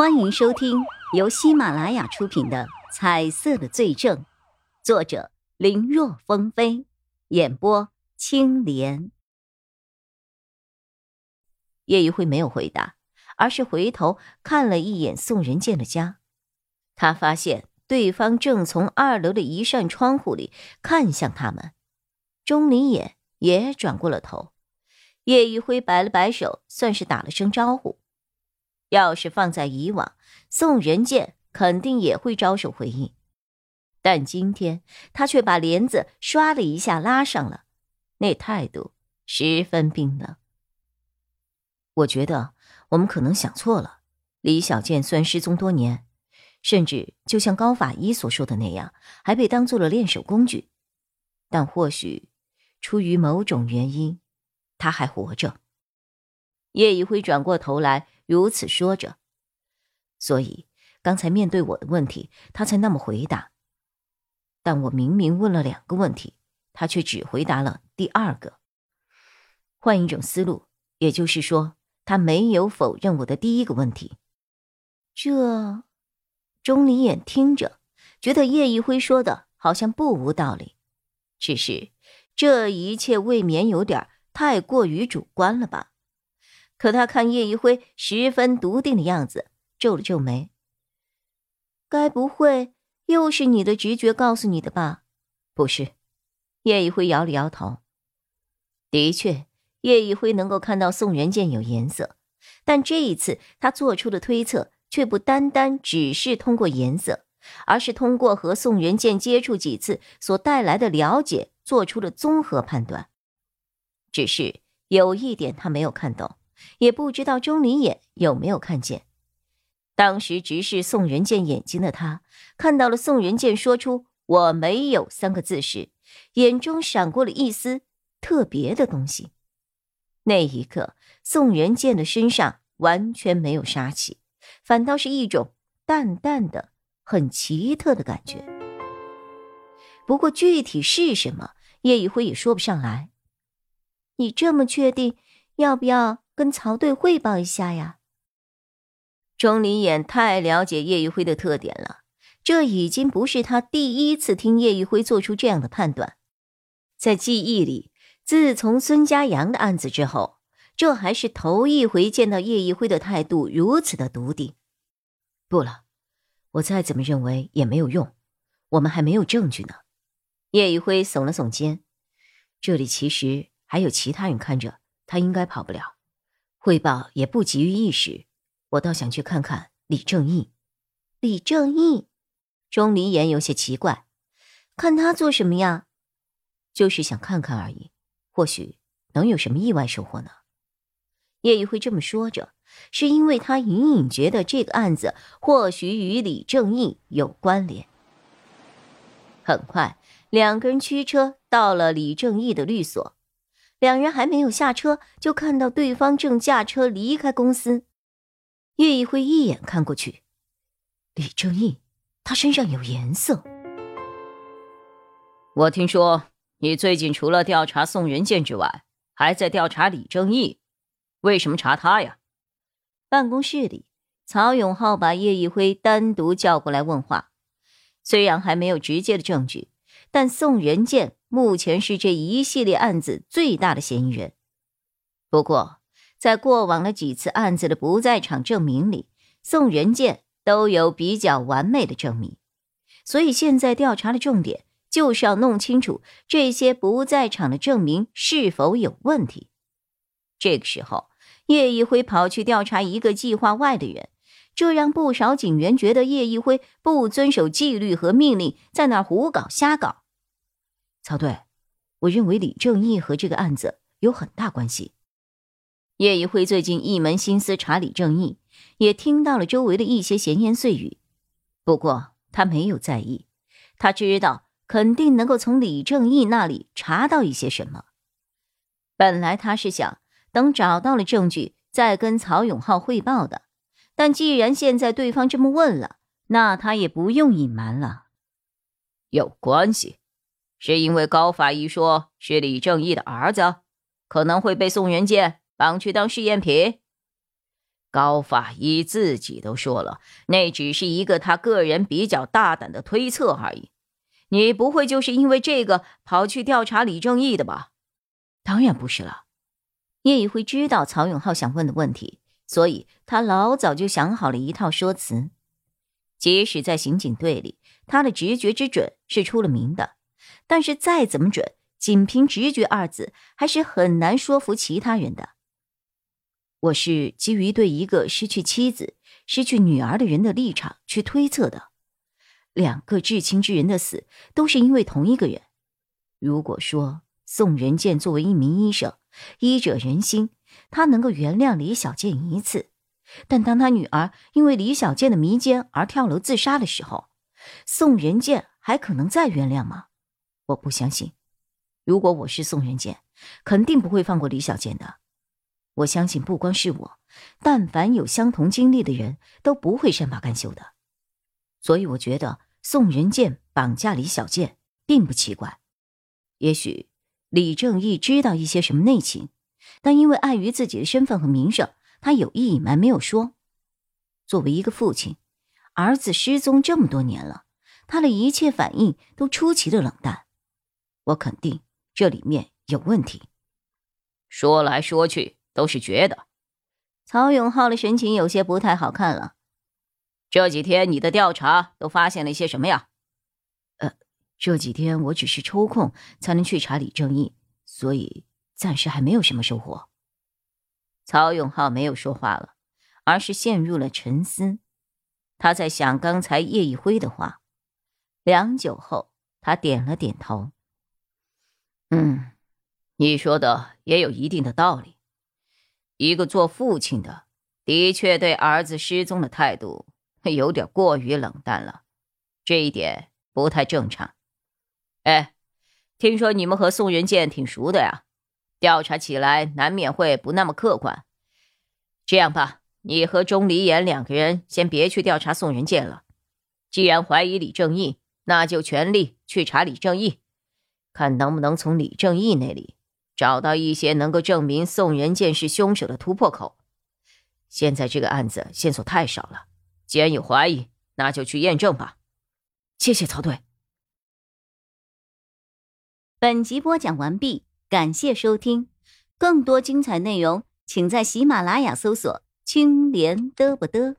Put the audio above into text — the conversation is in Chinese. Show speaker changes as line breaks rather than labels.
欢迎收听由喜马拉雅出品的《彩色的罪证》，作者林若风飞，演播青莲。叶一辉没有回答，而是回头看了一眼宋仁健的家。他发现对方正从二楼的一扇窗户里看向他们，钟离眼也转过了头。叶一辉摆了摆手，算是打了声招呼。要是放在以往，宋仁健肯定也会招手回应，但今天他却把帘子刷了一下拉上了，那态度十分冰冷。我觉得我们可能想错了。李小健虽然失踪多年，甚至就像高法医所说的那样，还被当做了练手工具，但或许出于某种原因。他还活着。叶一辉转过头来，如此说着。所以刚才面对我的问题，他才那么回答。但我明明问了两个问题，他却只回答了第二个。换一种思路，也就是说，他没有否认我的第一个问题。这，钟离眼听着，觉得叶一辉说的好像不无道理。只是这一切未免有点太过于主观了吧？可他看叶一辉十分笃定的样子，皱了皱眉。该不会又是你的直觉告诉你的吧？不是，叶一辉摇了摇头。的确，叶一辉能够看到宋元剑有颜色，但这一次他做出的推测却不单单只是通过颜色，而是通过和宋元剑接触几次所带来的了解做出了综合判断。只是有一点他没有看懂，也不知道钟离眼有没有看见。当时直视宋仁健眼睛的他，看到了宋仁健说出“我没有”三个字时，眼中闪过了一丝特别的东西。那一刻，宋仁健的身上完全没有杀气，反倒是一种淡淡的、很奇特的感觉。不过具体是什么，叶一辉也说不上来。你这么确定，要不要跟曹队汇报一下呀？钟离眼太了解叶一辉的特点了，这已经不是他第一次听叶一辉做出这样的判断。在记忆里，自从孙家阳的案子之后，这还是头一回见到叶一辉的态度如此的笃定。不了，我再怎么认为也没有用，我们还没有证据呢。叶一辉耸了耸肩，这里其实。还有其他人看着，他应该跑不了。汇报也不急于一时，我倒想去看看李正义。李正义，钟离言有些奇怪，看他做什么呀？就是想看看而已，或许能有什么意外收获呢？叶玉辉这么说着，是因为他隐隐觉得这个案子或许与李正义有关联。很快，两个人驱车到了李正义的律所。两人还没有下车，就看到对方正驾车离开公司。叶一辉一眼看过去，李正义，他身上有颜色。
我听说你最近除了调查宋仁健之外，还在调查李正义，为什么查他呀？
办公室里，曹永浩把叶一辉单独叫过来问话。虽然还没有直接的证据，但宋仁健。目前是这一系列案子最大的嫌疑人。不过，在过往的几次案子的不在场证明里，宋仁健都有比较完美的证明。所以，现在调查的重点就是要弄清楚这些不在场的证明是否有问题。这个时候，叶一辉跑去调查一个计划外的人，这让不少警员觉得叶一辉不遵守纪律和命令，在那胡搞瞎搞。
曹队，我认为李正义和这个案子有很大关系。
叶一辉最近一门心思查李正义，也听到了周围的一些闲言碎语，不过他没有在意。他知道肯定能够从李正义那里查到一些什么。本来他是想等找到了证据再跟曹永浩汇报的，但既然现在对方这么问了，那他也不用隐瞒了。
有关系。是因为高法医说是李正义的儿子，可能会被宋元建绑去当试验品。高法医自己都说了，那只是一个他个人比较大胆的推测而已。你不会就是因为这个跑去调查李正义的吧？
当然不是了。
叶一辉知道曹永浩想问的问题，所以他老早就想好了一套说辞。即使在刑警队里，他的直觉之准是出了名的，但是再怎么准，仅凭直觉二字还是很难说服其他人的。我是基于对一个失去妻子、失去女儿的人的立场去推测的。两个至亲之人的死都是因为同一个人。如果说宋仁健作为一名医生，医者仁心，他能够原谅李小健一次，但当他女儿因为李小健的迷奸而跳楼自杀的时候，宋仁健还可能再原谅吗？我不相信。如果我是宋仁健，肯定不会放过李小健的。我相信，不光是我，但凡有相同经历的人都不会善罢甘休的。所以，我觉得宋仁健绑架李小健并不奇怪。也许李正义知道一些什么内情，但因为碍于自己的身份和名声，他有意隐瞒，没有说。作为一个父亲，儿子失踪这么多年了，他的一切反应都出奇的冷淡。我肯定这里面有问题。
说来说去。都是觉得，
曹永浩的神情有些不太好看了。
这几天你的调查都发现了一些什么呀？
呃，这几天我只是抽空才能去查李正义，所以暂时还没有什么收获。
曹永浩没有说话了，而是陷入了沉思。他在想刚才叶一辉的话。良久后，他点了点头：“
嗯，你说的也有一定的道理。”一个做父亲的，的确对儿子失踪的态度有点过于冷淡了，这一点不太正常。哎，听说你们和宋仁健挺熟的呀，调查起来难免会不那么客观。这样吧，你和钟离言两个人先别去调查宋仁健了，既然怀疑李正义，那就全力去查李正义，看能不能从李正义那里。找到一些能够证明宋仁健是凶手的突破口。现在这个案子线索太少了，既然有怀疑，那就去验证吧。
谢谢曹队。
本集播讲完毕，感谢收听，更多精彩内容请在喜马拉雅搜索“青莲嘚不嘚”。